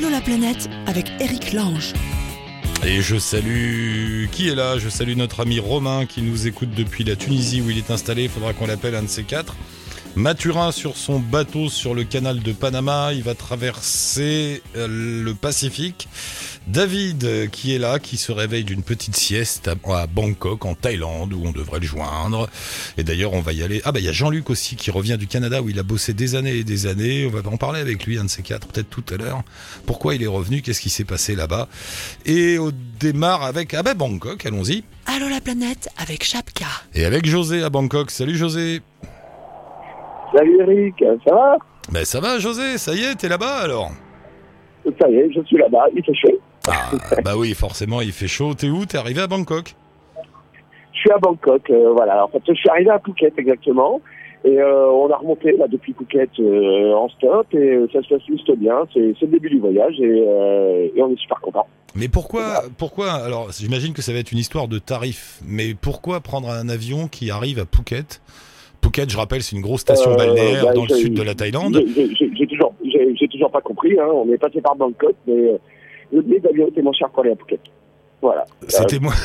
Allô la planète avec Eric Lange. Et je salue qui est là? Je salue notre ami Romain qui nous écoute depuis la Tunisie où il est installé. Il faudra qu'on l'appelle un de ces quatre. Mathurin sur son bateau sur le canal de Panama, il va traverser euh, le Pacifique. David euh, qui est là, qui se réveille d'une petite sieste à, à Bangkok en Thaïlande où on devrait le joindre. Et d'ailleurs on va y aller. Ah bah il y a Jean-Luc aussi qui revient du Canada où il a bossé des années et des années. On va en parler avec lui un de ces quatre peut-être tout à l'heure. Pourquoi il est revenu? Qu'est-ce qui s'est passé là-bas? Et on démarre avec ah bah Bangkok. Allons-y. Allô la planète avec Chapka. Et avec José à Bangkok. Salut José. Salut Eric, ça va Ben ça va José, ça y est, t'es là-bas alors Ça y est, je suis là-bas, il fait chaud. Ah bah oui, forcément il fait chaud. T'es où? T'es arrivé à Bangkok? Je suis à Bangkok, euh, voilà. En fait, je suis arrivé à Phuket exactement. Et euh, on a remonté là depuis Phuket euh, en stop et ça se passe juste bien. C'est le début du voyage et, et on est super content. Mais pourquoi, pourquoi Alors j'imagine que ça va être une histoire de tarif, mais pourquoi prendre un avion qui arrive à Phuket? Phuket, je rappelle, c'est une grosse station Euh, balnéaire bah, dans le sud de la Thaïlande. J'ai- toujours, toujours pas compris. Hein. On est passé par Bangkok, mais euh, le billet d'avion était moins cher pour aller à Phuket. Voilà. C'était moi.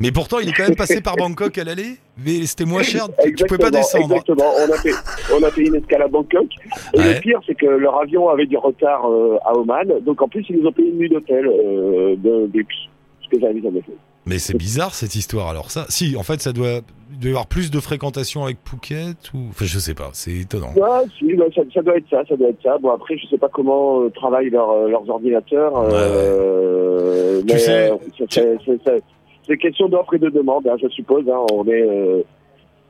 Mais pourtant, il est quand même passé par Bangkok à l'aller. Mais c'était moins cher. Tu pouvais pas Exactement, descendre. Exactement. On a fait, on a fait une escale à Bangkok. Et Ouais. le pire, c'est que leur avion avait du retard euh, à Oman. Donc en plus, ils nous ont payé une nuit d'hôtel euh, de luxe. Ce que j'avais jamais fait. Mais c'est bizarre cette histoire. Alors ça, si, en fait, ça doit, il doit y avoir plus de fréquentation avec Phuket ou, enfin, je sais pas. C'est étonnant. Ouais, si, bah, ça, ça doit être ça, ça doit être ça. Bon après, je sais pas comment euh, travaillent leurs, euh, leurs ordinateurs. euh, Tu mais, sais, c'est- c'est question d'offre et de demande, hein, je suppose. Hein, on est.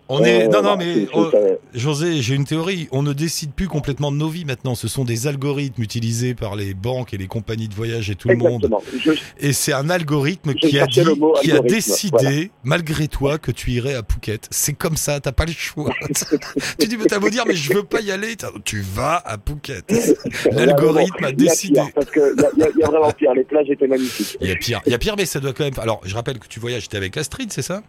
On est, euh, non, non, voilà, mais oh, José, j'ai une théorie. On ne décide plus complètement de nos vies maintenant. Ce sont des algorithmes utilisés par les banques et les compagnies de voyage et tout le monde. Je, Et c'est un algorithme qui a dit, qui a décidé, voilà. malgré toi, que tu irais à Phuket. C'est comme ça, t'as pas le choix. tu dis, mais t'as beau dire, mais je veux pas y aller. Tu vas à Phuket. L'algorithme a Il y décidé. pire, parce il y a- y, y a vraiment pire. Les plages étaient magnifiques. Il y a pire, il y a pire, mais ça doit quand même. Alors, je rappelle que tu voyages, t'es avec Astrid, c'est ça?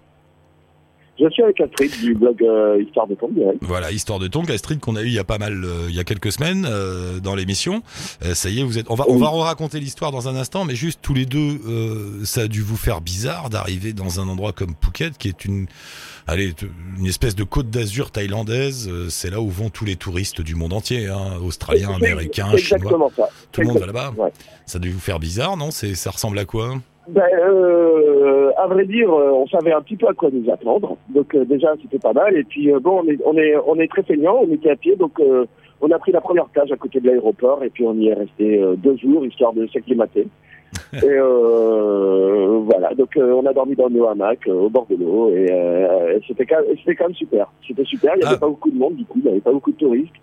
Je suis avec Astrid du blog euh, Histoire de ouais. Voilà, histoire de tongue, Astrid qu'on a eu il y a pas mal, euh, il y a quelques semaines euh, dans l'émission. Euh, ça y est, vous êtes. On va, on va raconter l'histoire dans un instant, mais juste tous les deux, euh, ça a dû vous faire bizarre d'arriver dans un endroit comme Phuket, qui est une, allez, une espèce de côte d'Azur thaïlandaise. Euh, C'est là où vont tous les touristes du monde entier, hein, australiens, américains, chinois. ça. Tout le monde va là-bas. Ouais. Ça a dû vous faire bizarre, non? C'est, ça ressemble à quoi? Ben, euh, à vrai dire, euh, on savait un petit peu à quoi nous attendre. Donc euh, déjà, c'était pas mal. Et puis euh, bon, on est, on est, on est très feignants. On était à pied, donc euh, on a pris la première plage à côté de l'aéroport. Et puis on y est resté euh, deux jours histoire de s'acclimater. et euh, voilà. Donc euh, on a dormi dans nos hamacs au bord de l'eau. Et euh, c'était quand, quand même super. C'était super. Il y avait Ah. pas beaucoup de monde du coup. Il y avait pas beaucoup de touristes.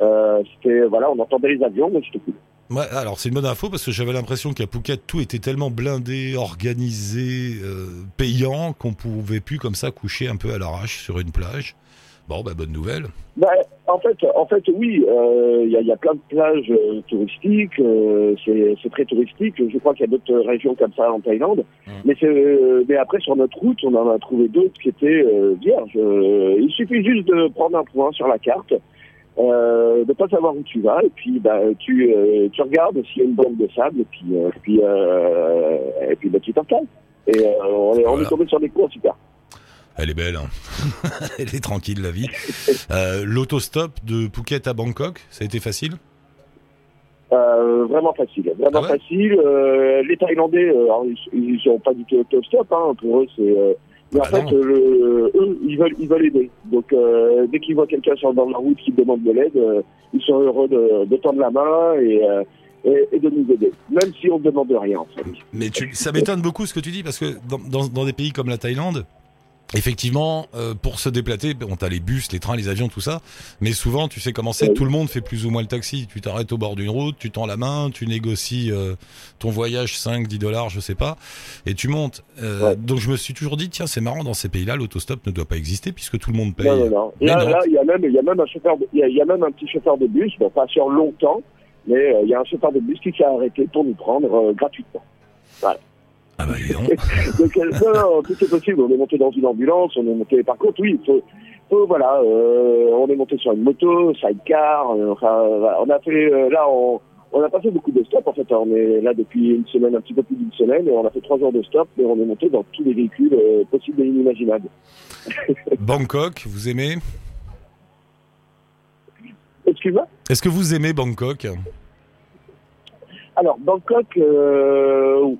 Euh, c'était voilà, on entendait les avions, mais c'était cool. Ouais, alors c'est une bonne info parce que j'avais l'impression qu'à Phuket tout était tellement blindé, organisé, euh, payant qu'on pouvait plus comme ça coucher un peu à l'arrache sur une plage. Bon, bah bonne nouvelle. Bah, en fait, en fait, oui, euh, il y, a, il y a plein de plages euh, touristiques. euh, c'est très touristique. Je crois qu'il y a d'autres régions comme ça en Thaïlande. Mm. Mais, c'est, euh, mais après, sur notre route, on en a trouvé d'autres qui étaient euh, vierges. Euh, il suffit juste de prendre un point sur la carte, euh, de pas savoir où tu vas, et puis bah, tu, euh, tu regardes s'il y a une bande de sable, et puis, euh, puis, euh, et puis bah, tu t'installes. Et on, est, on Voilà. est tombé sur des cours super. Elle est belle, hein. elle est tranquille la vie. L'autostop de Phuket à Bangkok, ça a été facile? Vraiment facile, vraiment Ah ouais? facile. Les Thaïlandais, alors, ils, ils ont pas du tout autostop, hein, pour eux c'est. Mais en Ah fait, euh, le- eux, ils veulent, ils veulent aider. Donc, euh, dès qu'ils voient quelqu'un sur de la route qui demande de l'aide, euh, ils sont heureux de, de tendre la main et, et, et de nous aider, même si on ne demande rien. En fait. Mais tu, ça m'étonne beaucoup ce que tu dis parce que dans, dans, dans des pays comme la Thaïlande, effectivement, euh, pour se déplacer, on a les bus, les trains, les avions, tout ça. Mais souvent, tu sais comment c'est, tout le monde fait plus ou moins le taxi. Tu t'arrêtes au bord d'une route, tu tends la main, tu négocies euh, ton voyage 5, 10 dollars, je sais pas, et tu montes. Euh, Ouais. Donc je me suis toujours dit, tiens, c'est marrant, dans ces pays-là, l'autostop ne doit pas exister puisque tout le monde paye. Non, non, non. Là, il y a même, y a même un chauffeur, de- il y a, il y a même un petit chauffeur de bus, bon, pas sur longtemps, mais euh, il y a un chauffeur de bus qui s'est arrêté pour nous prendre euh, gratuitement. Ah bah dis donc. Donc, euh, non, non, tout est possible. On est monté dans une ambulance, on est monté. Par contre, oui, faut, faut, voilà, euh, on est monté sur une moto, sidecar. euh, enfin, on a fait euh, là, on, On a pas fait beaucoup de stop en fait. On est là depuis une semaine, un petit peu plus d'une semaine, et on a fait trois jours de stop, et on est monté dans tous les véhicules possibles et inimaginables. Bangkok, vous aimez? Excuse-moi? Est-ce que vous aimez Bangkok? Alors, Bangkok, euh,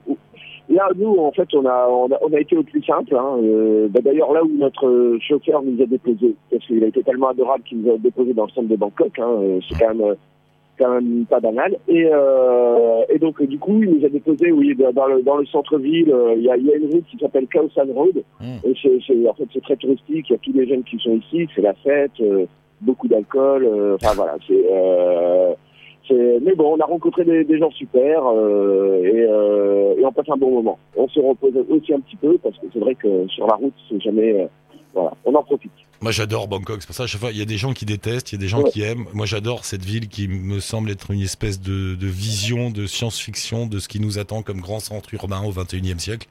là, nous, en fait, on a, on a, on a été au plus simple. Hein, euh, bah, D'ailleurs, là où notre chauffeur nous a déposé, parce qu'il a été tellement adorable qu'il nous a déposé dans le centre de Bangkok, hein, euh, c'est quand même, quand même pas banal. Et, euh, et donc, du coup, il nous a déposé, oui, dans le, dans le centre-ville. euh, Il y, a, il y a une route qui s'appelle Khao San Road. Hmm. Et c'est, en fait, c'est très touristique. Il y a tous les jeunes qui sont ici. C'est la fête, euh, beaucoup d'alcool. euh, Enfin, voilà. C'est, euh, c'est, mais bon, on a rencontré des, des gens super euh, et, euh, et on passe un bon moment. On se repose aussi un petit peu parce que c'est vrai que sur la route, c'est jamais. euh, voilà, on en profite. Moi j'adore Bangkok, c'est pour ça à chaque fois il y a des gens qui détestent, il y a des gens Ouais. qui aiment. Moi j'adore cette ville qui me semble être une espèce de, de vision de science-fiction de ce qui nous attend comme grand centre urbain au 21e siècle.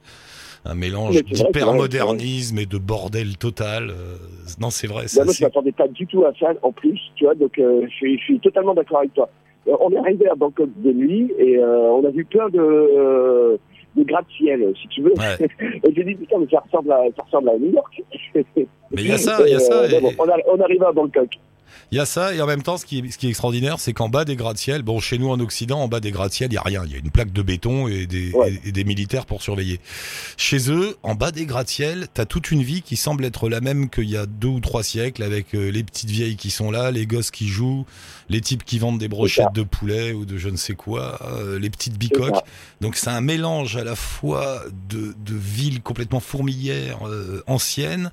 Un mélange d'hyper-modernisme et de bordel total. Euh, non c'est vrai, Bah, moi, je assez- m'attendais pas du tout à ça en plus, tu vois. Donc, euh, je, suis, je suis totalement d'accord avec toi. Euh, on est arrivé à Bangkok de nuit et euh, on a vu plein de, euh, de gratte-ciel, si tu veux. Ouais. Et j'ai dit putain, mais ça ressemble à, ça ressemble à New York. Mais il y a ça, il y a ça. euh, et- bon, on, a- on arrive à Bangkok. Il y a ça, et en même temps, ce qui est, ce qui est extraordinaire, c'est qu'en bas des gratte-ciel, bon, chez nous en Occident, en bas des gratte-ciel, il y a rien. Il y a une plaque de béton et des, Ouais. et, des militaires pour surveiller. Chez eux, en bas des gratte-ciel, t'as toute une vie qui semble être la même qu'il y a deux ou trois siècles, avec euh, les petites vieilles qui sont là, les gosses qui jouent, les types qui vendent des brochettes de poulet ou de je ne sais quoi, euh, les petites bicoques. Donc c'est un mélange à la fois de, de villes complètement fourmilières, euh, anciennes,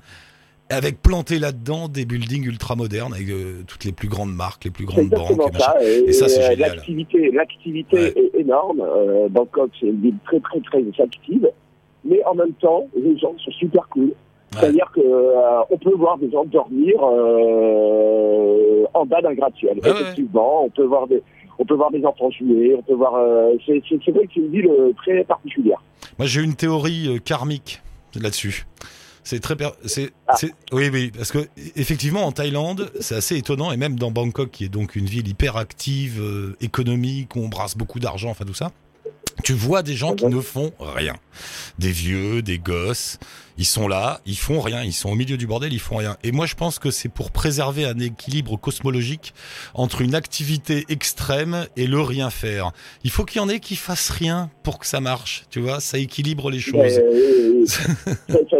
avec planté là-dedans des buildings ultra modernes avec euh, toutes les plus grandes marques, les plus grandes banques. et ça. Et, Et ça, c'est euh, génial. L'activité, l'activité Ouais. est énorme. Euh, Bangkok, c'est une ville très, très, très active. Mais en même temps, les gens sont super cool. C'est-à-dire que euh, on peut voir des gens dormir en bas d'un gratte-ciel. Ouais. Effectivement, on peut voir des, on peut voir des enfants jouer. On peut voir. c'est, vrai que c'est une ville très particulière. Moi, j'ai une théorie karmique là-dessus. C'est très, per- c'est, Ah. oui, oui, parce que effectivement, en Thaïlande, c'est assez étonnant, et même dans Bangkok, qui est donc une ville hyper active, euh, économique, où on brasse beaucoup d'argent, enfin tout ça. Tu vois des gens qui ne font rien. Des vieux, des gosses, ils sont là, ils font rien, ils sont au milieu du bordel, ils font rien. Et moi, je pense que c'est pour préserver un équilibre cosmologique entre une activité extrême et le rien faire. Il faut qu'il y en ait qui fassent rien pour que ça marche, tu vois, ça équilibre les choses. Euh, ça- ça-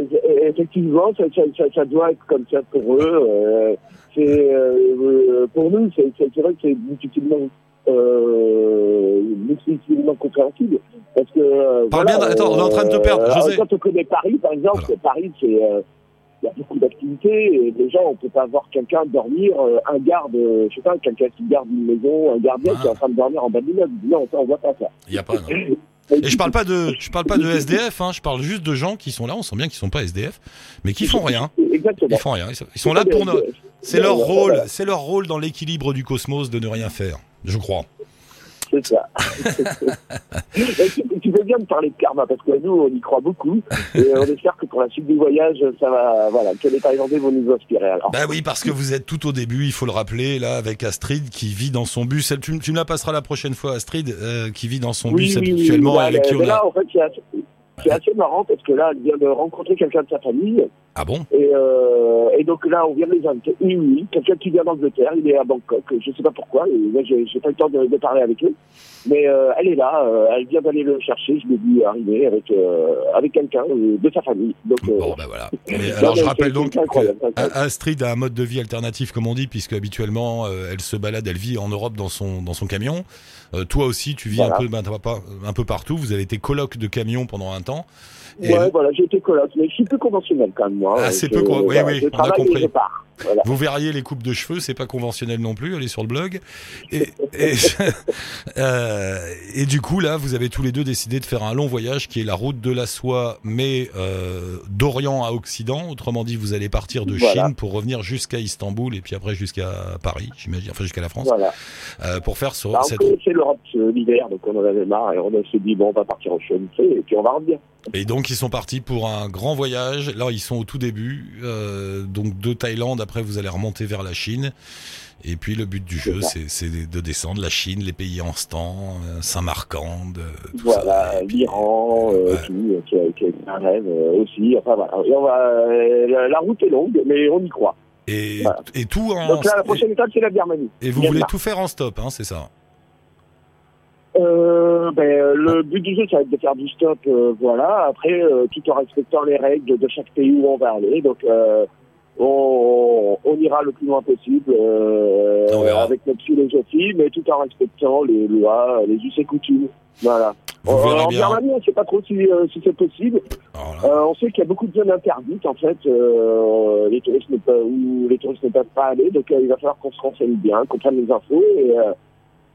effectivement, ça, doit être comme ça pour eux. euh, c'est euh, pour nous, c'est vrai que c'est difficilement, euh, difficilement compréhensible parce que. euh, bien, attends, on est en train de te perdre, euh, José. Quand on connaît Paris, par exemple, Voilà. Paris, c'est euh, il y a beaucoup d'activités et déjà on peut pas voir quelqu'un dormir, un garde, je sais pas, quelqu'un qui garde une maison, un gardien Ah. qui est en train de dormir en bas de l'immeuble. Non, ça on voit pas ça. Il y a pas. non. Et je parle pas de, je parle pas de SDF, hein, je parle juste de gens qui sont là, on sent bien qu'ils sont pas SDF, mais qui font rien. Exactement. Ils font rien. Ils sont- là pour c'est leur rôle, c'est leur rôle dans l'équilibre du cosmos de ne rien faire, je crois. C'est ça. Tu, tu veux bien me parler de karma parce que nous, on y croit beaucoup et on espère que pour la suite du voyage, ça va, voilà, que les Thaïlandais vont nous inspirer. Alors, Bah oui, parce que vous êtes tout au début, il faut le rappeler, là, avec Astrid qui vit dans son bus. Elle, tu, tu me la passeras la prochaine fois, Astrid, euh, qui vit dans son bus qui mais là, a. en fait, c'est assez, c'est assez marrant parce que là, elle vient de rencontrer quelqu'un de sa famille Ah bon? Et, euh, et donc là, on vient de les inviter. Oui, oui, quelqu'un qui vient d'Angleterre, il est à Bangkok. Je sais pas pourquoi. Et moi, j'ai j'ai pas eu le temps de, de parler avec eux. Mais euh, elle est là, euh, elle vient d'aller le chercher. Je l'ai vu arriver avec avec quelqu'un de sa famille. Donc, Bon, bah voilà. Mais alors, je rappelle donc que. Astrid a un mode de vie alternatif, comme on dit, puisque habituellement, elle se balade, elle vit en Europe dans son, dans son camion. Toi aussi, tu vis Voilà. un peu, ben, un peu partout. Vous avez été coloc de camion pendant un temps. Et ouais, voilà, j'ai été coloc, mais je suis peu conventionnel quand même, moi. Ah, c'est peu con- oui, voilà, oui, je on a compris. je pars. Voilà. Vous verriez les coupes de cheveux, c'est pas conventionnel non plus, allez sur le blog. Et, et, euh, et du coup, là, vous avez tous les deux décidé de faire un long voyage qui est la route de la soie, mais euh, d'Orient à Occident. Autrement dit, vous allez partir de Voilà. Chine pour revenir jusqu'à Istanbul et puis après jusqu'à Paris, j'imagine, enfin jusqu'à la France, Voilà. euh, pour faire sur Bah, on cette connaissait l'Europe euh, l'hiver, donc on en avait marre et on s'est dit, bon, on va partir au chaud et puis on va revenir. Et donc ils sont partis pour un grand voyage. Là ils sont au tout début, euh, donc de Thaïlande. Après vous allez remonter vers la Chine. Et puis le but du jeu, c'est de descendre la Chine, les pays en stand, euh, Saint-Marcand, tout Voilà, l'Iran, euh, Ouais. tout, euh, qui, a- qui a un rêve euh, aussi. Enfin voilà, Et on va, euh, la, route est longue, mais on y croit. Et, Voilà. et tout en. Donc là, la prochaine étape, c'est la Birmanie. et, vous voulez tout faire en stop, hein, c'est ça? Euh, ben, le but du jeu, ça va être de faire du stop, euh, voilà. Après, euh, tout en respectant les règles de chaque pays où on va aller. Donc, euh, on, on ira le plus loin possible euh, avec notre philosophie, mais tout en respectant les lois, les us et coutumes. Voilà. Vous verrez en bien. On ne sait pas trop si, euh, si c'est possible. Alors là, Euh, on sait qu'il y a beaucoup de zones interdites, en fait, euh, les touristes ne peuvent, où les touristes ne peuvent pas aller. Donc, euh, il va falloir qu'on se renseigne bien, qu'on prenne les infos et, euh,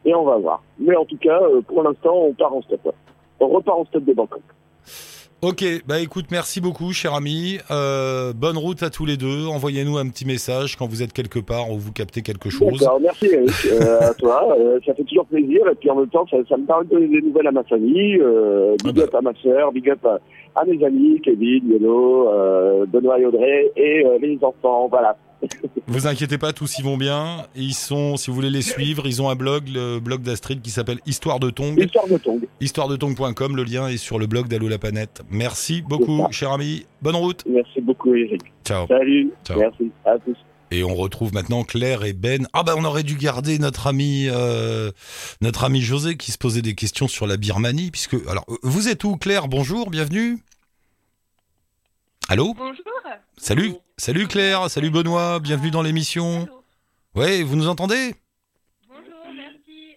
et on va voir. Mais en tout cas, euh, pour l'instant, on part en stop. On repart en stop de Bangkok. Ok, bah écoute, merci beaucoup, cher ami. Euh, bonne route à tous les deux. Envoyez-nous un petit message quand vous êtes quelque part ou vous captez quelque chose. D'accord, merci Eric, euh, à toi. Euh, ça fait toujours plaisir et puis en même temps, ça, ça me permet de donner des nouvelles à ma famille. Big Ah bah. up à ma sœur, big up à, à mes amis, Kevin, Yolo, Benoît et Audrey et les enfants. Voilà. Vous inquiétez pas, tous y vont bien. Ils sont, si vous voulez les suivre, ils ont un blog, le blog d'Astrid qui s'appelle Histoire de Tong. Histoire de Tong. Histoiredetong.com, le lien est sur le blog d'Allo la planète. Merci beaucoup, cher ami. Bonne route. Merci beaucoup Eric. Ciao. Salut. Ciao. Merci. À tous. Et on retrouve maintenant Claire et Ben. Ah bah on aurait dû garder notre ami, euh, notre ami José qui se posait des questions sur la Birmanie, puisque alors euh, vous êtes où, Claire? Bonjour, bienvenue. Allô Bonjour. Salut, salut Claire, salut Benoît, bienvenue dans l'émission. Allô. Ouais, vous nous entendez Bonjour, merci.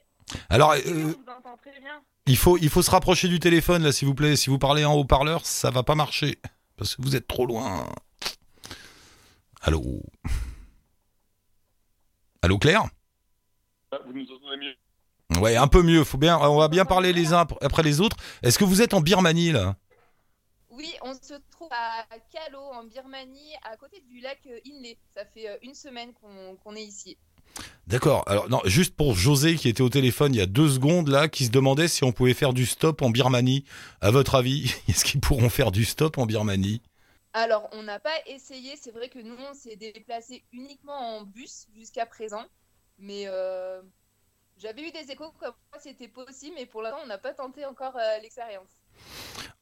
Alors, Oui, euh, on vous entend très bien. il faut, il faut se rapprocher du téléphone là, s'il vous plaît. Si vous parlez en haut-parleur, ça va pas marcher parce que vous êtes trop loin. Allô. Allô Claire Ah, Vous nous entendez mieux Ouais, un peu mieux. Faut bien, on va bien parler les uns après les autres. Est-ce que vous êtes en Birmanie là? Oui, on se trouve à Kalo, en Birmanie, à côté du lac euh, Inle. Ça fait euh, une semaine qu'on qu'on est ici. D'accord. Alors non, juste pour José qui était au téléphone il y a deux secondes là, qui se demandait si on pouvait faire du stop en Birmanie. À votre avis, est-ce qu'ils pourront faire du stop en Birmanie? Alors, on n'a pas essayé. C'est vrai que nous, on s'est déplacé uniquement en bus jusqu'à présent. Mais euh, j'avais eu des échos comme quoi c'était possible, mais pour l'instant, on n'a pas tenté encore euh, l'expérience.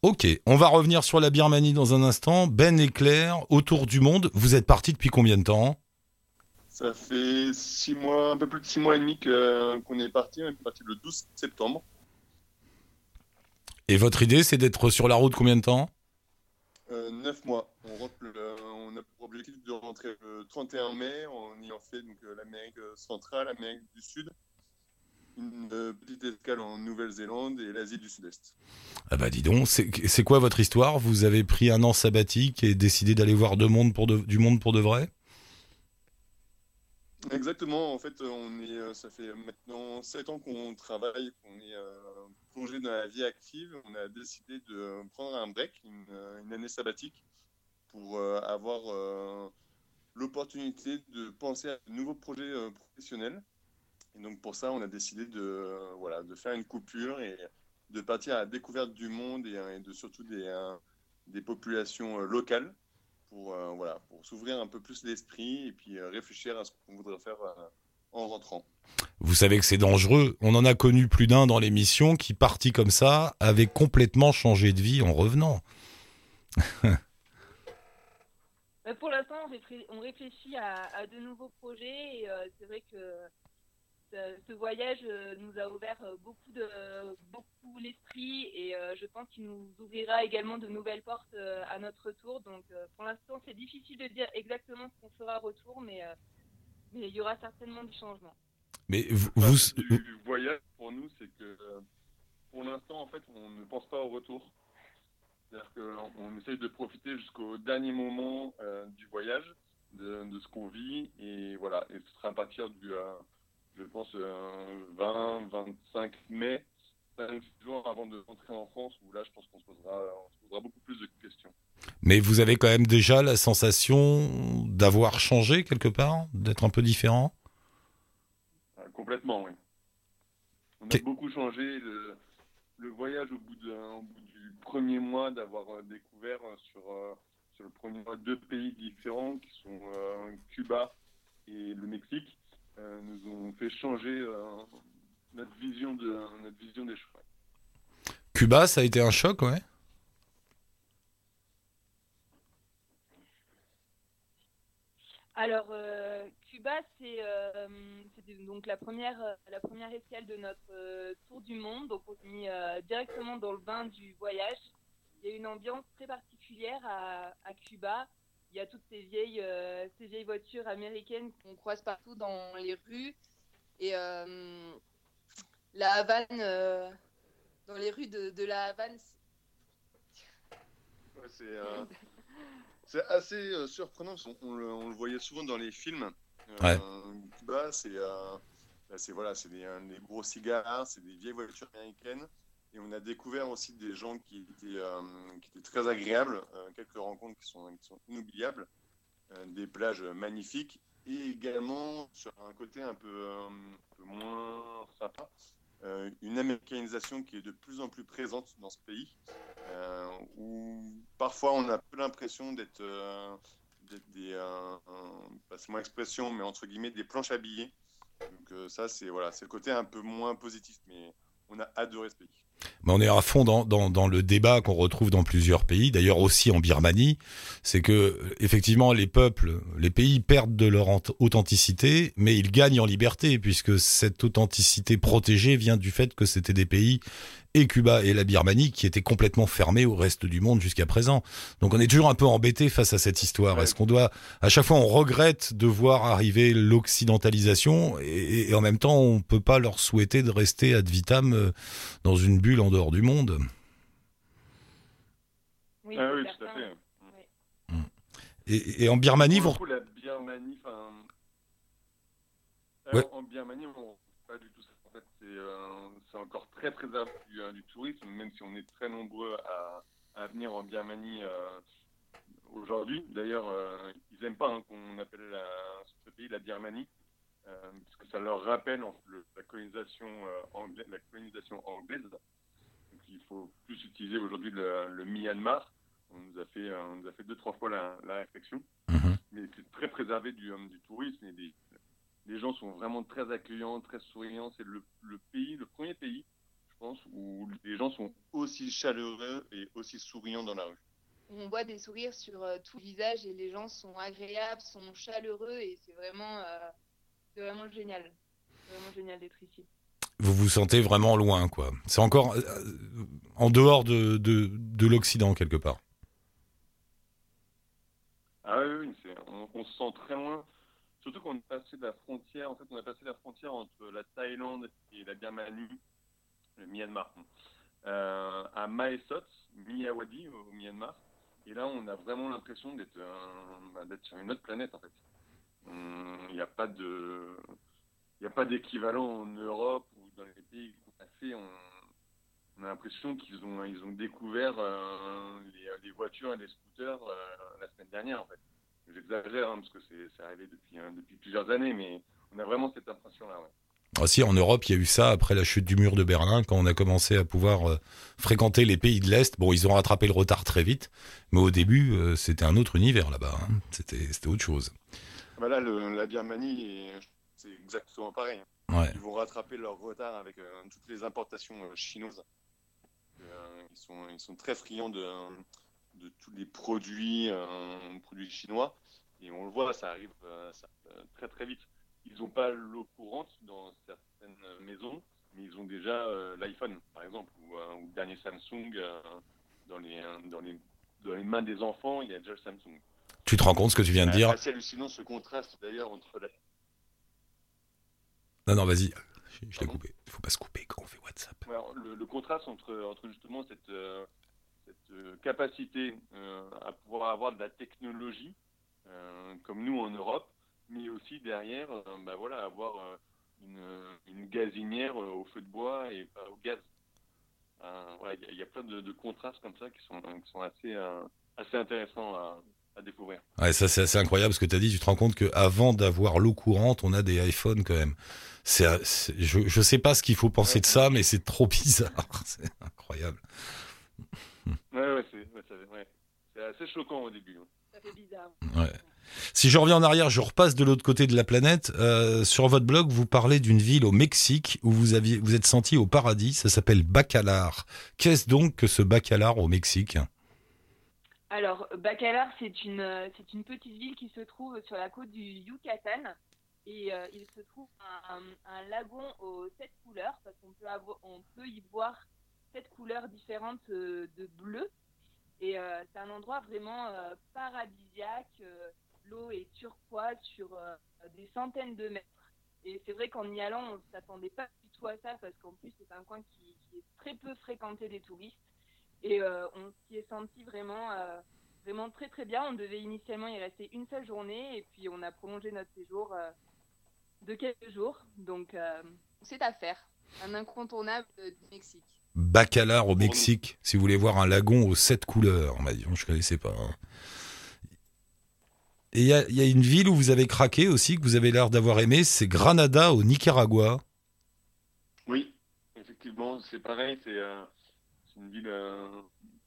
Ok, on va revenir sur la Birmanie dans un instant. Ben et Claire, autour du monde. Vous êtes partis depuis combien de temps? Ça fait six mois, un peu plus de six mois et demi que- qu'on est parti. On est parti le 12 septembre. Et votre idée, c'est d'être sur la route combien de temps? Euh, neuf mois. On, rentre le- on a pour objectif de rentrer le 31 mai en ayant fait donc, euh, l'Amérique centrale, l'Amérique du Sud, une euh, petite escale en Nouvelle-Zélande et l'Asie du Sud-Est. Ah bah dis donc, c'est quoi votre histoire? Vous avez pris un an sabbatique et décidé d'aller voir de monde pour de- du monde pour de vrai? Exactement, en fait, on est, euh, ça fait maintenant sept ans qu'on travaille, qu'on est euh, plongé dans la vie active. On a décidé de prendre un break, une, une année sabbatique, pour euh, avoir euh, l'opportunité de penser à de nouveaux projets professionnels. Et donc pour ça, on a décidé de, euh, voilà, de faire une coupure et de partir à la découverte du monde et, et de surtout des, euh, des populations euh, locales pour, euh, voilà, pour s'ouvrir un peu plus l'esprit et puis euh, réfléchir à ce qu'on voudrait faire euh, en rentrant. Vous savez que c'est dangereux. On en a connu plus d'un dans l'émission qui, parti comme ça, avait complètement changé de vie en revenant. Euh, Pour l'instant, on réflé- on réfléchit à, à de nouveaux projets et euh, c'est vrai que ce, voyage euh, nous a ouvert euh, beaucoup, de, beaucoup l'esprit et euh, je pense qu'il nous ouvrira également de nouvelles portes à notre retour. Donc pour l'instant, c'est difficile de dire exactement ce qu'on fera au retour, mais, mais il y aura certainement du changement. Mais vous, vous- du voyage pour nous, c'est que pour l'instant, en fait, on ne pense pas au retour. C'est-à-dire qu'on on essaye de profiter jusqu'au dernier moment euh, du voyage, de, de ce qu'on vit, et voilà. Et ce sera à partir du, euh, je pense, euh, 20, 25 mai, 5 jours avant de rentrer en France, où là, je pense qu'on se posera, on se posera beaucoup plus de questions. mais vous avez quand même déjà la sensation d'avoir changé quelque part, d'être un peu différent? Euh, complètement, oui. On a beaucoup changé. Le, le voyage au bout, de, au bout du premier mois d'avoir euh, découvert euh, sur, sur le premier mois deux pays différents qui sont euh, Cuba et le Mexique euh, nous ont fait changer euh, notre vision de notre vision des choses. Cuba, ça a été un choc, ouais. Alors, euh, Cuba, c'est euh, c'était donc la première, la première escale de notre euh, tour du monde. Donc, on mis euh, directement dans le bain du voyage. Il y a une ambiance très particulière à, à Cuba. Il y a toutes ces vieilles, euh, ces vieilles voitures américaines qu'on croise partout dans les rues. Et euh, la Havane, euh, dans les rues de, de la Havane, Ouais, c'est euh, assez euh, surprenant parce on le, on le voyait souvent dans les films. Euh, Ouais. Cuba, c'est euh, bah, c'est voilà, c'est des, des gros cigares, c'est des vieilles voitures américaines. Et on a découvert aussi des gens qui étaient, euh, très agréables, euh, quelques rencontres qui sont, inoubliables, euh, des plages magnifiques et également sur un côté un peu, moins sympa, une américanisation qui est de plus en plus présente dans ce pays, où parfois on a peu l'impression d'être des, un- passe-moi l'expression, mais entre guillemets des planches à billets. Donc ça c'est voilà, c'est le côté un peu moins positif, mais on a adoré ce pays. Mais on est à fond dans, dans, le débat qu'on retrouve dans plusieurs pays, d'ailleurs aussi en Birmanie, c'est que euh, effectivement les peuples, les pays perdent de leur authenticité, mais ils gagnent en liberté puisque cette authenticité protégée vient du fait que c'était des pays et Cuba et la Birmanie qui étaient complètement fermés au reste du monde jusqu'à présent. Donc on est toujours un peu embêté face à cette histoire. Ouais. Est-ce qu'on doit à chaque fois on regrette de voir arriver l'occidentalisation et, et en même temps on peut pas leur souhaiter de rester ad vitam euh, dans une bulle en dehors du monde? oui, ah c'est oui, tout à fait. Et, et en Birmanie, vous... Coup, la Birmanie, enfin. Ouais. Alors, En Birmanie, on pas du tout ça. En fait, c'est euh, c'est encore très préservé du, euh, du tourisme, même si on est très nombreux à, à venir en Birmanie euh, aujourd'hui. D'ailleurs, euh, ils n'aiment pas hein, qu'on appelle la- ce pays la Birmanie, euh, parce que ça leur rappelle en fait, le- la colonisation euh, anglaise, la colonisation anglaise. Donc, il faut plus utiliser aujourd'hui le, le Myanmar. On nous a fait, on nous a fait deux trois fois la, la réflexion Mhm. mais c'est très préservé du, du tourisme et des- les gens sont vraiment très accueillants, très souriants. C'est le, le pays, le premier pays, je pense, où les gens sont aussi chaleureux et aussi souriants dans la rue. on voit des sourires sur euh, tout le visage et les gens sont agréables, sont chaleureux et c'est vraiment, euh, c'est vraiment génial. C'est vraiment génial d'être ici. vous vous sentez vraiment loin, quoi. C'est encore euh, en dehors de, de, de l'Occident, quelque part. Ah oui, oui, c'est- on, on se sent très loin. Surtout qu'on a passé la frontière, en fait, on a passé la frontière entre la Thaïlande et la Birmanie, le Myanmar, euh, à Mae Sot, Miyawadi au Myanmar. Et là, on a vraiment l'impression d'être bah, sur une autre planète, en fait. Il n'y a pas de, il n'y a pas d'équivalent en Europe ou dans les pays qu'on a fait. On, a l'impression qu'ils ont, découvert euh, les, voitures et les scooters euh, la semaine dernière. J'exagère, hein, parce que c'est arrivé depuis, hein, depuis plusieurs années, mais on a vraiment cette impression-là. Ouais. Ah, si, en Europe, il y a eu ça après la chute du mur de Berlin, quand on a commencé à pouvoir euh, fréquenter les pays de l'Est. Bon, ils ont rattrapé le retard très vite, mais au début, euh, c'était un autre univers là-bas. hein. C'était autre chose. Ah bah là, le- la Birmanie, est- c'est exactement pareil. Ouais. Ils vont rattraper leur retard avec euh, toutes les importations euh, chinoises. Euh, ils, sont, ils sont très friands de, de tous les produits, euh, produits chinois. Et on le voit, ça arrive euh, ça, euh, très très vite. Ils n'ont pas l'eau courante dans certaines maisons, mais ils ont déjà l'iPhone, par exemple, ou, ou le dernier Samsung dans, les, dans, les, dans les mains des enfants, il y a déjà le Samsung. Tu te rends compte ce que tu viens de dire assez hallucinant ce contraste d'ailleurs entre la, Non, non, vas-y. Je, je l'ai Pardon coupé. Il faut pas se couper quand on fait WhatsApp. Alors, le, le contraste entre, entre justement cette, euh, cette euh, capacité euh, à pouvoir avoir de la technologie, euh, comme nous en Europe, mais aussi derrière, bah voilà, avoir une, une gazinière au feu de bois et pas au gaz. Il y, a- il y a plein de, de contrastes comme ça qui sont, qui sont assez, assez intéressants à, à découvrir. Ouais, ça c'est assez incroyable ce que tu as dit. Tu te rends compte qu'avant d'avoir l'eau courante, on a des iPhones quand même. C'est, c'est- je, je sais pas ce qu'il faut penser de ça, mais c'est trop bizarre. C'est incroyable. Ouais, ouais, c'est ouais, assez choquant au début. hein. Ça fait bizarre. Ouais. Si je reviens en arrière, je repasse de l'autre côté de la planète. Euh, sur votre blog, vous parlez d'une ville au Mexique où vous aviez, vous êtes senti au paradis. Ça s'appelle Bacalar. Qu'est-ce donc que ce Bacalar au Mexique? Alors, Bacalar, c'est une, euh, c'est une petite ville qui se trouve sur la côte du Yucatan. Et euh, il se trouve un, un lagon aux sept couleurs, parce qu'on peut, on peut y voir sept couleurs différentes euh, de bleu. Et euh, c'est un endroit vraiment euh, paradisiaque. L'eau est turquoise sur des centaines de mètres. Et c'est vrai qu'en y allant, on ne s'attendait pas du tout à ça, parce qu'en plus, c'est un coin qui, est très peu fréquenté des touristes. Et on s'y est senti vraiment, vraiment très très bien. On devait initialement y rester une seule journée et puis on a prolongé notre séjour de quelques jours. Donc c'est à faire. Un incontournable du Mexique. Bacalar au Mexique. Si vous voulez voir un lagon aux sept couleurs, on m'a dit, je connaissais pas. hein. Et il y a, il y a une ville où vous avez craqué aussi, que vous avez l'air d'avoir aimé, c'est Granada au Nicaragua. Oui, effectivement, c'est pareil. C'est euh, une ville euh,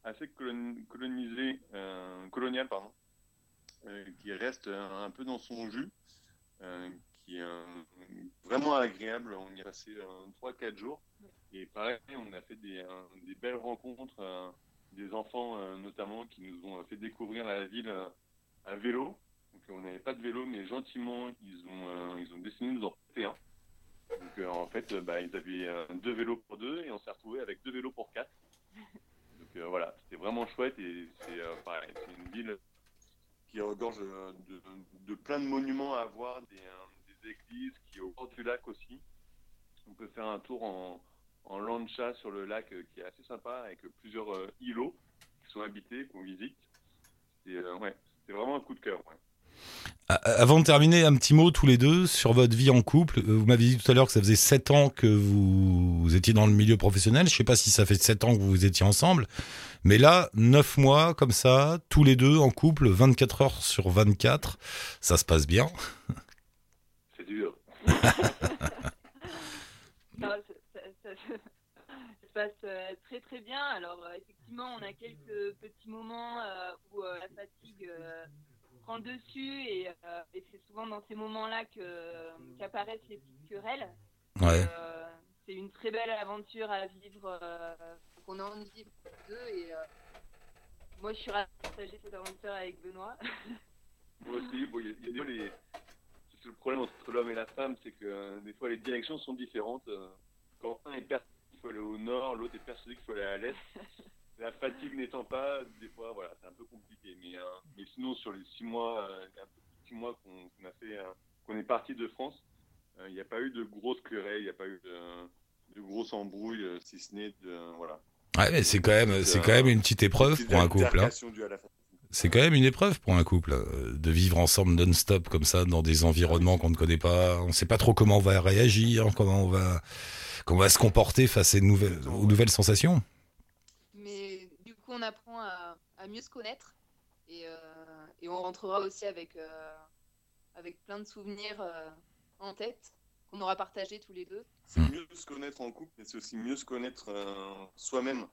assez colon- colonisée, euh, coloniale, pardon, qui reste un peu dans son jus, qui est vraiment agréable. On y est passé 3-4 jours. Et pareil, on a fait des, euh, belles rencontres, euh, des enfants euh, notamment, qui nous ont fait découvrir la ville à vélo. Donc on n'avait pas de vélo, mais gentiment, ils ont, ils ont décidé de nous en prêter un. Donc euh, en fait, bah, ils avaient deux vélos pour deux et on s'est retrouvé avec deux vélos pour quatre. Donc voilà, c'était vraiment chouette et c'est pareil, c'est une ville qui regorge de, de plein de monuments à voir, des, des églises qui est au bord du lac aussi. On peut faire un tour en, en lancha sur le lac euh, qui est assez sympa avec plusieurs euh, îlots qui sont habités, qu'on visite. C'est euh, ouais, vraiment un coup de cœur. ouais. Avant de terminer, un petit mot tous les deux sur votre vie en couple. Vous m'avez dit tout à l'heure que ça faisait 7 ans que vous, étiez dans le milieu professionnel. Je sais pas si ça fait 7 ans que vous étiez ensemble. Mais là, 9 mois comme ça, tous les deux en couple, 24 heures sur 24, ça se passe bien. C'est dur. Non, ça, ça- ça- ça se passe euh, très très bien. Alors euh, effectivement, on a quelques petits moments euh, où euh, la fatigue euh, prend le dessus et, euh, et c'est souvent dans ces moments-là que qu'apparaissent les petites querelles. Ouais. Euh, c'est une très belle aventure à vivre, euh, qu'on a envie de vivre deux. Et euh, moi, je suis ravie de partager cette aventure avec Benoît. Moi aussi, bon, il y a- y a les- c'est le problème entre l'homme et la femme, c'est que euh, des fois les directions sont différentes. euh, quand un est persuadé qu'il faut aller au nord, l'autre est persuadé qu'il faut aller à l'est. La fatigue n'étant pas, des fois, voilà, c'est un peu compliqué. Mais, euh, mais sinon, sur les six mois, euh, six mois qu'on a fait, euh, qu'on est parti de France, euh, il n'y a pas eu de grosses querelles, il n'y a pas eu de, de grosses embrouilles, euh, si ce n'est de, voilà. Ouais, mais c'est quand même, c'est quand même une petite épreuve pour un couple. Hein. C'est quand même une épreuve pour un couple de vivre ensemble non-stop comme ça dans des environnements qu'on ne connaît pas. On ne sait pas trop comment on va réagir, comment on va, comment on va se comporter face à ces nouvelles, aux nouvelles sensations? Mais du coup, on apprend à, à mieux se connaître et, euh, et on rentrera aussi avec, euh, avec plein de souvenirs euh, en tête qu'on aura partagés tous les deux. C'est mieux se connaître en couple, mais c'est aussi mieux se connaître euh, soi-même,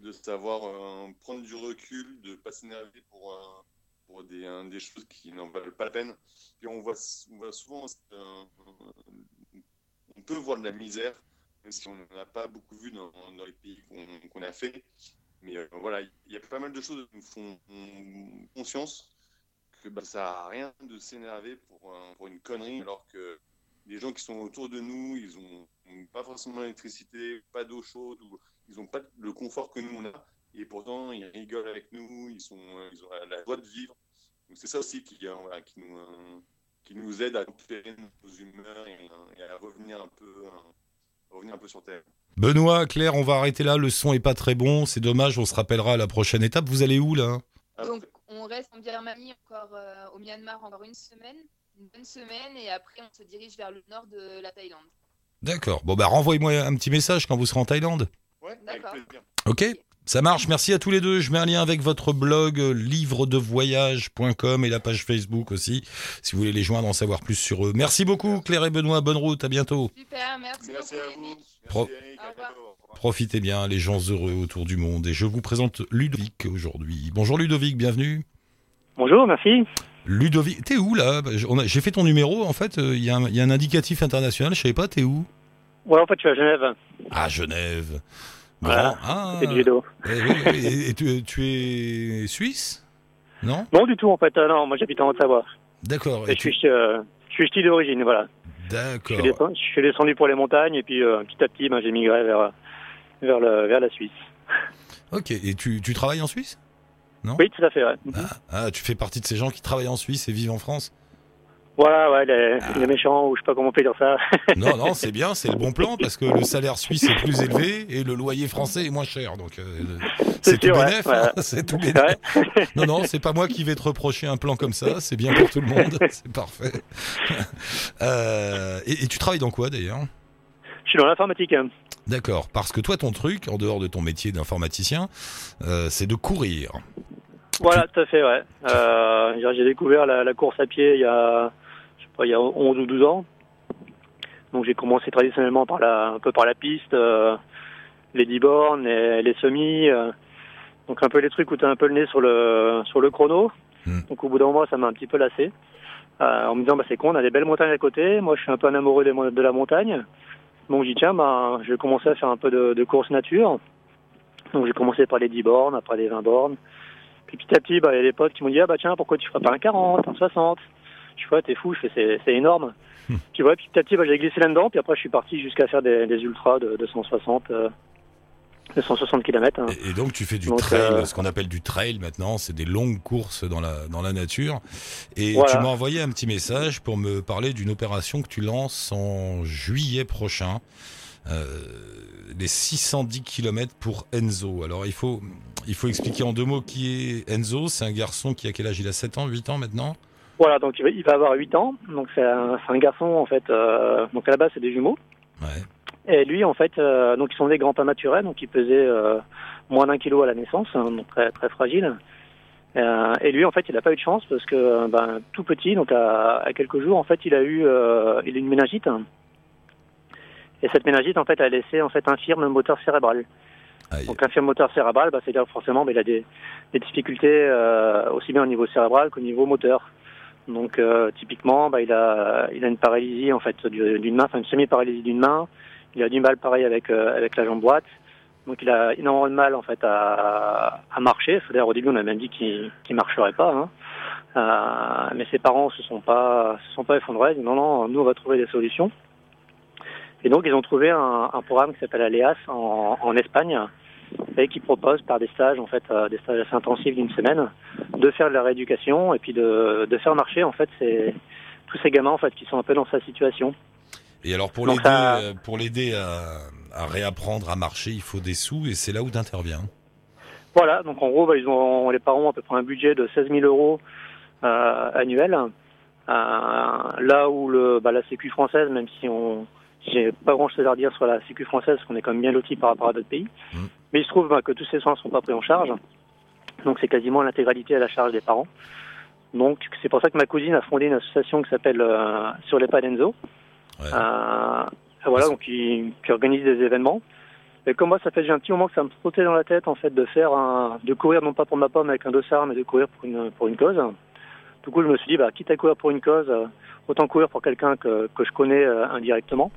de savoir euh, prendre du recul, de pas s'énerver pour, euh, pour des, euh, des choses qui n'en valent pas la peine. Puis on voit, on voit souvent, euh, on peut voir de la misère, même si on n'en a pas beaucoup vu dans, les pays qu'on a fait. Mais euh, voilà, il y a pas mal de choses qui nous font conscience que bah, ça à rien de s'énerver pour, une connerie, alors que les gens qui sont autour de nous, ils ont, ont pas forcément l'électricité, pas d'eau chaude, ils n'ont pas le confort que nous on a, et pourtant ils rigolent avec nous, ils, ont la, joie de vivre. Donc c'est ça aussi qui, qui, nous, aide à tempérer nos humeurs et, à revenir un peu, euh, revenir un peu sur terre. Benoît, Claire, on va arrêter là. Le son est pas très bon. C'est dommage. On se rappellera à la prochaine étape. Vous allez où là? Après, Donc, on reste en Birmanie encore euh, au Myanmar encore une semaine, une bonne semaine, et après, on se dirige vers le nord de la Thaïlande. D'accord. Bon bah renvoyez-moi un petit message quand vous serez en Thaïlande. ouais, D'accord. Ok Ça marche, merci à tous les deux. Je mets un lien avec votre blog euh, livredevoyage.com et la page Facebook aussi, si vous voulez les joindre, en savoir plus sur eux. Merci beaucoup Claire et Benoît, bonne route, à bientôt. Super, merci, Merci beaucoup. à vous. Pro- Eric, à. Profitez bien, les gens heureux autour du monde. Et je vous présente Ludovic aujourd'hui. Bonjour Ludovic, bienvenue. Bonjour, merci. Ludovic, t'es où là? Bah, J'ai fait ton numéro, en fait, euh, il y, a un- il y a un indicatif international, je savais pas, t'es où? Ouais, en fait, je suis à Genève. À Genève. Voilà, Grand. Ah, C'est du judo. eh et, et tu, tu es suisse? Non? Non, du tout, en fait. euh, non, moi, j'habite en Haute-Savoie. D'accord. Et et je tu- suis, euh, je suis ch'ti d'origine, voilà. D'accord. je suis descendu pour les montagnes et puis euh, petit à petit, ben, j'ai migré vers, vers, le, vers la Suisse. Ok, et tu, tu travailles en Suisse? Oui, tout à fait, ouais. ah, ah, tu fais partie de ces gens qui travaillent en Suisse et vivent en France? Voilà, ouais, les, les méchants, ou je sais pas comment on peut dire ça. Non, non, c'est bien, c'est le bon plan parce que le salaire suisse est plus élevé et le loyer français est moins cher. Donc, euh, c'est tout ouais, ouais. hein, c'est tout. Ouais. Non, non, c'est pas moi qui vais te reprocher un plan comme ça. C'est bien pour tout le monde. C'est parfait. Euh, et, et tu travailles dans quoi d'ailleurs? Je suis dans l'informatique. D'accord, parce que toi, ton truc, en dehors de ton métier d'informaticien, euh, c'est de courir. Voilà, tout à fait, ouais. J'ai découvert la, la course à pied il y a, il y a 11 ou 12 ans. Donc j'ai commencé traditionnellement par la, un peu par la piste, euh, les 10 bornes, les, les semis, euh, donc un peu les trucs où tu as un peu le nez sur le, sur le chrono. Hmm. Donc au bout d'un moment, ça m'a un petit peu lassé. Euh, en me disant, bah, c'est con, on a des belles montagnes à côté. Moi, je suis un peu un amoureux de la montagne. Donc j'ai dit, tiens, bah, je vais commencer à faire un peu de, de course nature. Donc j'ai commencé par les 10 bornes, après les 20 bornes. Puis petit à petit, bah, il y a des potes qui m'ont dit, ah bah tiens, pourquoi tu ferais pas un 40, un 60 Fais, ouais, t'es fou, je fais, c'est, énorme. Hmm. Puis ouais, petit à petit, bah, j'ai glissé là-dedans, puis après, je suis parti jusqu'à faire des, des ultras de 260, euh, 260 km. hein. Et, et donc, tu fais du Donc, trail, euh, ce qu'on appelle du trail maintenant. C'est des longues courses dans la, dans la nature. Et Voilà. tu m'as envoyé un petit message pour me parler d'une opération que tu lances en juillet prochain. Euh, les 610 km pour Enzo. Alors, il faut, il faut expliquer en deux mots qui est Enzo. C'est un garçon qui a quel âge Il a? 7 ans, 8 ans maintenant? Voilà, donc il va, avoir 8 ans. Donc c'est un, un garçon, en fait. euh, donc à la base, c'est des jumeaux. Ouais. Et lui, en fait, euh, donc ils sont des grands pas maturés, donc il pesait euh, moins d'un kilo à la naissance, hein, donc très, très fragile. Euh, et lui, en fait, il n'a pas eu de chance parce que, euh, ben, tout petit, donc à, à quelques jours, en fait, il a eu, euh, il a eu une méningite. Et cette méningite, en fait, a laissé en fait infirme moteur cérébral. Aïe. Donc infirme moteur cérébral, bah, c'est-à-dire forcément, bah, il a des, des difficultés euh, aussi bien au niveau cérébral qu'au niveau moteur. Donc euh, typiquement, bah, il a, il a une paralysie en fait du- d'une main, enfin une semi-paralysie d'une main. Il a du mal pareil avec euh, avec la jambe droite. Donc il a énormément de mal en fait à, à marcher. C'est-à-dire au début on a même dit qu'il qu'il marcherait pas. Hein. Euh, mais ses parents se sont pas se sont pas effondrés. Ils non non, nous on va trouver des solutions. Et donc ils ont trouvé un, un programme qui s'appelle Aleas en, en Espagne et qui propose par des stages en fait euh, des stages assez intensifs d'une semaine de faire de la rééducation et puis de, de faire marcher en fait ces, tous ces gamins en fait qui sont un peu dans sa situation. Et alors, pour l'aider, ça- euh, pour l'aider à, à réapprendre à marcher, il faut des sous et c'est là où tu interviens. Voilà, donc en gros, bah, ils ont, les parents ont à peu près un budget de 16 000 euros euh, annuel. Euh, là où le, bah, la Sécu française, même si on, j'ai pas grand chose à dire sur la Sécu française, parce qu'on est quand même bien loti par rapport à d'autres pays. Mm. Mais il se trouve bah, que tous ces soins ne sont pas pris en charge. Donc c'est quasiment l'intégralité à la charge des parents. Donc c'est pour ça que ma cousine a fondé une association qui s'appelle euh, Sur les pas d'Enzo. Ouais. Euh, voilà, donc qui, qui organise des événements. Et comme moi, ça fait déjà un petit moment que ça me trottait dans la tête, en fait, de faire un, de courir non pas pour ma pomme avec un dossard, mais de courir pour une, pour une cause. Du coup, je me suis dit, bah, quitte à courir pour une cause, euh, autant courir pour quelqu'un que, que je connais euh, indirectement.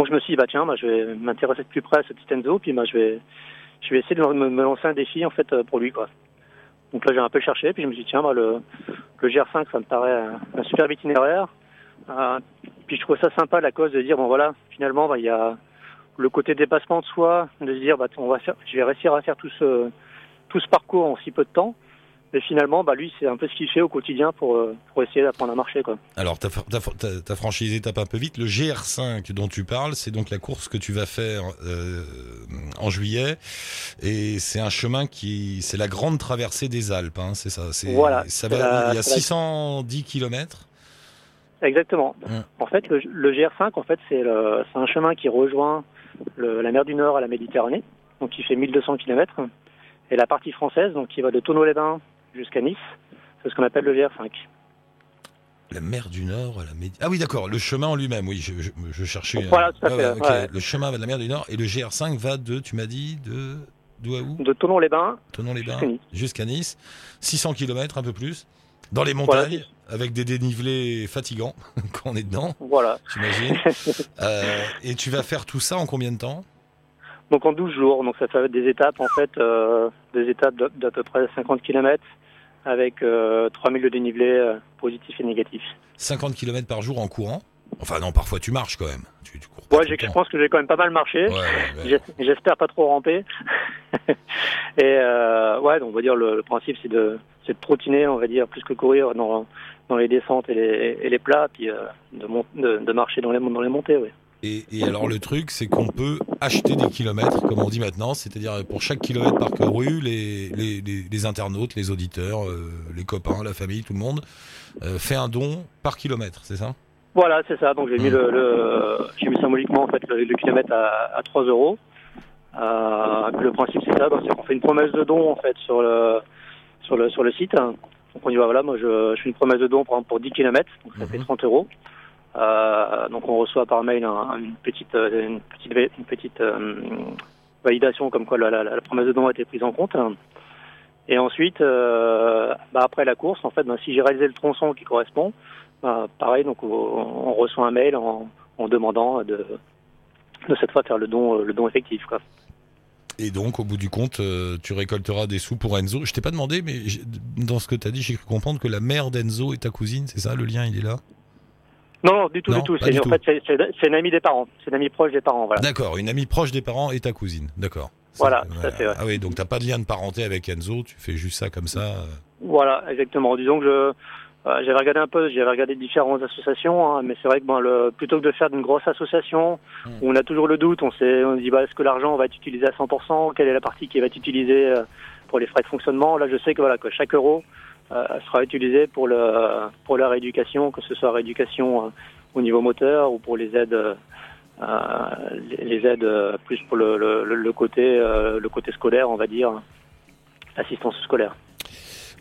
Donc, je me suis dit, bah, tiens, je vais m'intéresser de plus près à ce petit Enzo, puis bah, je vais, je vais essayer de me, lancer un défi, en fait, euh, pour lui, quoi. Donc là, j'ai un peu cherché, puis je me suis dit, tiens, bah, le, le GR5, ça me paraît un, un super itinéraire. Euh, puis je trouve ça sympa la cause de dire bon voilà finalement bah, il y a le côté dépassement de soi de se dire bah on va je vais réussir à faire tout ce tout ce parcours en si peu de temps mais finalement bah lui c'est un peu ce qu'il fait au quotidien pour euh, pour essayer d'apprendre à marcher quoi Alors, ta, ta, franchise étape un peu vite. Le GR5 dont tu parles, c'est donc la course que tu vas faire euh, en juillet. Et c'est un chemin qui. C'est la grande traversée des Alpes, hein, c'est ça. Voilà, Ça c'est va, la- il y a c'est la- 610 km. exactement en fait le, le GR5 en fait c'est un chemin qui rejoint le- la mer du Nord à la Méditerranée donc qui fait 1200 km, et la partie française, donc qui va de Tonneau-les-Bains jusqu'à Nice, c'est ce qu'on appelle le GR5. La mer du Nord, la Médi- Ah oui, d'accord, le chemin en lui-même, oui, je, je- je cherchais. Voilà, tout à ouais, fait, ouais, ok. ouais. Le chemin va de la mer du Nord et le GR5 va de, tu m'as dit, de. D'où à où? De Tonneau-les-Bains Tonon-les-Bains Jusqu'à Nice. jusqu'à Nice. 600 km, un peu plus. Dans les Voilà. montagnes, avec des dénivelés fatigants quand on est dedans, Voilà. j'imagine. Euh, et tu vas faire tout ça en combien de temps? Donc en 12 jours, donc ça fait des étapes en fait, euh, des étapes d'à peu près 50 km avec euh, 3000 de dénivelé euh, positif et négatif. 50 km par jour en courant? Enfin non, parfois tu marches quand même. Tu, tu cours pas Ouais, je pense que j'ai quand même pas mal marché. Ouais, ouais, ouais. J'es- J'espère pas trop ramper. et euh, ouais, donc on va dire le, le principe c'est de c'est de trottiner, on va dire plus que courir dans dans les descentes et les, et les plats, puis euh, de, de, de marcher dans les dans les montées, oui. Et, et alors le truc, c'est qu'on peut acheter des kilomètres, comme on dit maintenant, c'est-à-dire pour chaque kilomètre parcouru, les, les, les, les internautes, les auditeurs, euh, les copains, la famille, tout le monde, euh, fait un don par kilomètre, c'est ça? Voilà, c'est ça. Donc j'ai mis Mm. le, le j'ai mis symboliquement en fait le, le kilomètre à, à 3 euros. Euh, le principe c'est ça, c'est qu'on fait une promesse de don en fait sur le sur le sur le site. Donc on dit bah, voilà, moi je, je fais une promesse de don par exemple pour 10 km, donc ça fait 30 euros. Euh, donc on reçoit par mail un- une petite euh, euh, validation comme quoi la, promesse de don a été prise en compte. Et ensuite, bah, après la course, en fait, bah, si j'ai réalisé le tronçon qui correspond, bah, pareil, donc on, reçoit un mail en, demandant de, cette fois faire le don, effectif. Et donc, au bout du compte, tu récolteras des sous pour Enzo. Je t'ai pas demandé, mais dans ce que tu as dit, j'ai cru comprendre que la mère d'Enzo est ta cousine, c'est ça Le lien, il est là? Non, non, du tout, Non, du tout. C'est, en tout. fait, c'est, c'est, c'est une amie des parents. C'est une amie proche des parents, voilà. D'accord, une amie proche des parents et ta cousine, d'accord. Voilà, Ça, tout à fait, ouais. Ah oui, donc t'as pas de lien de parenté avec Enzo, tu fais juste ça comme ça. euh. Voilà, exactement. Disons que je, euh, j'avais regardé un peu, j'avais regardé différentes associations, hein, mais c'est vrai que bon, le, plutôt que de faire d'une grosse association où on a toujours le doute, on sait, on se dit bah, est-ce que l'argent va être utilisé à 100% Quelle est la partie qui va être utilisée euh, pour les frais de fonctionnement? Là, je sais que voilà que chaque euro euh, sera utilisé pour le pour la rééducation, que ce soit rééducation euh, au niveau moteur ou pour les aides. euh, euh, les aides euh, plus pour le, le, le- côté euh, le côté scolaire on va dire assistance scolaire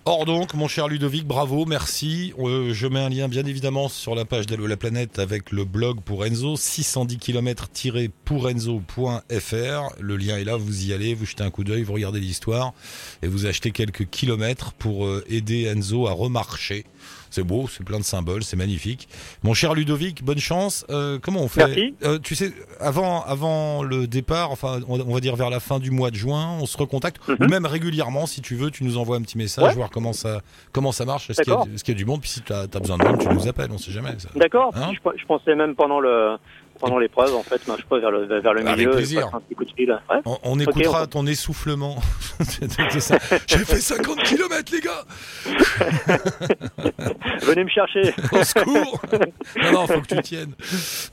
Or donc, mon cher Ludovic, bravo, merci. Euh, je mets un lien bien évidemment sur la page d'Allo la planète avec le blog pour Enzo, 610 km-pourenzo.fr. Le lien est là, vous y allez, vous jetez un coup d'œil, vous regardez l'histoire et vous achetez quelques kilomètres pour euh, aider Enzo à remarcher. C'est beau, c'est plein de symboles, c'est magnifique. Mon cher Ludovic, bonne chance. Euh, comment on fait Merci. Euh, Tu sais, avant, avant le départ, enfin, on, va dire vers la fin du mois de juin, on se recontacte, Mhm. ou même régulièrement, si tu veux, tu nous envoies un petit message, Ouais. voir comment ça, comment ça marche, est-ce qu'il y, a- y du monde, puis si tu as, besoin de monde, tu nous appelles, on sait jamais. D'accord. Hein je, je pensais même pendant le pendant l'épreuve, en fait, ben, je pas vers le vers le Avec milieu, plaisir. je passe un petit coup de fil. Ouais. On, écoutera on- ton essoufflement. J'ai fait 50 km, les gars Venez me chercher. Au secours Non, non, faut que tu tiennes.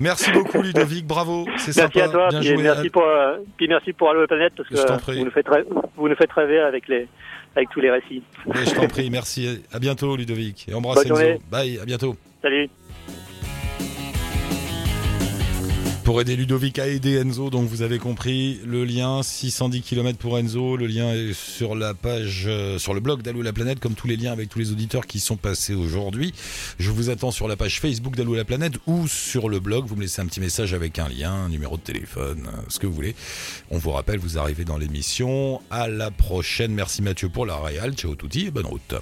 Merci beaucoup, Ludovic, bravo, c'est sympa. Merci à toi. bien Puis joué. merci pour euh, puis merci pour Allo la planète parce que vous nous faites vous nous faites rêver avec les avec tous les récits. Mais je t'en prie, merci. À bientôt, Ludovic. Et embrasse. Bye, à bientôt. Salut. Pour aider Ludovic à aider Enzo, donc vous avez compris, le lien 610 km pour Enzo, le lien est sur la page, euh, sur le blog d'Allo la planète, comme tous les liens avec tous les auditeurs qui sont passés aujourd'hui. Je vous attends sur la page Facebook d'Allo la planète ou sur le blog, vous me laissez un petit message avec un lien, un numéro de téléphone, euh, ce que vous voulez. On vous rappelle, vous arrivez dans l'émission. À la prochaine. Merci Mathieu pour la réal. Ciao touti et bonne route.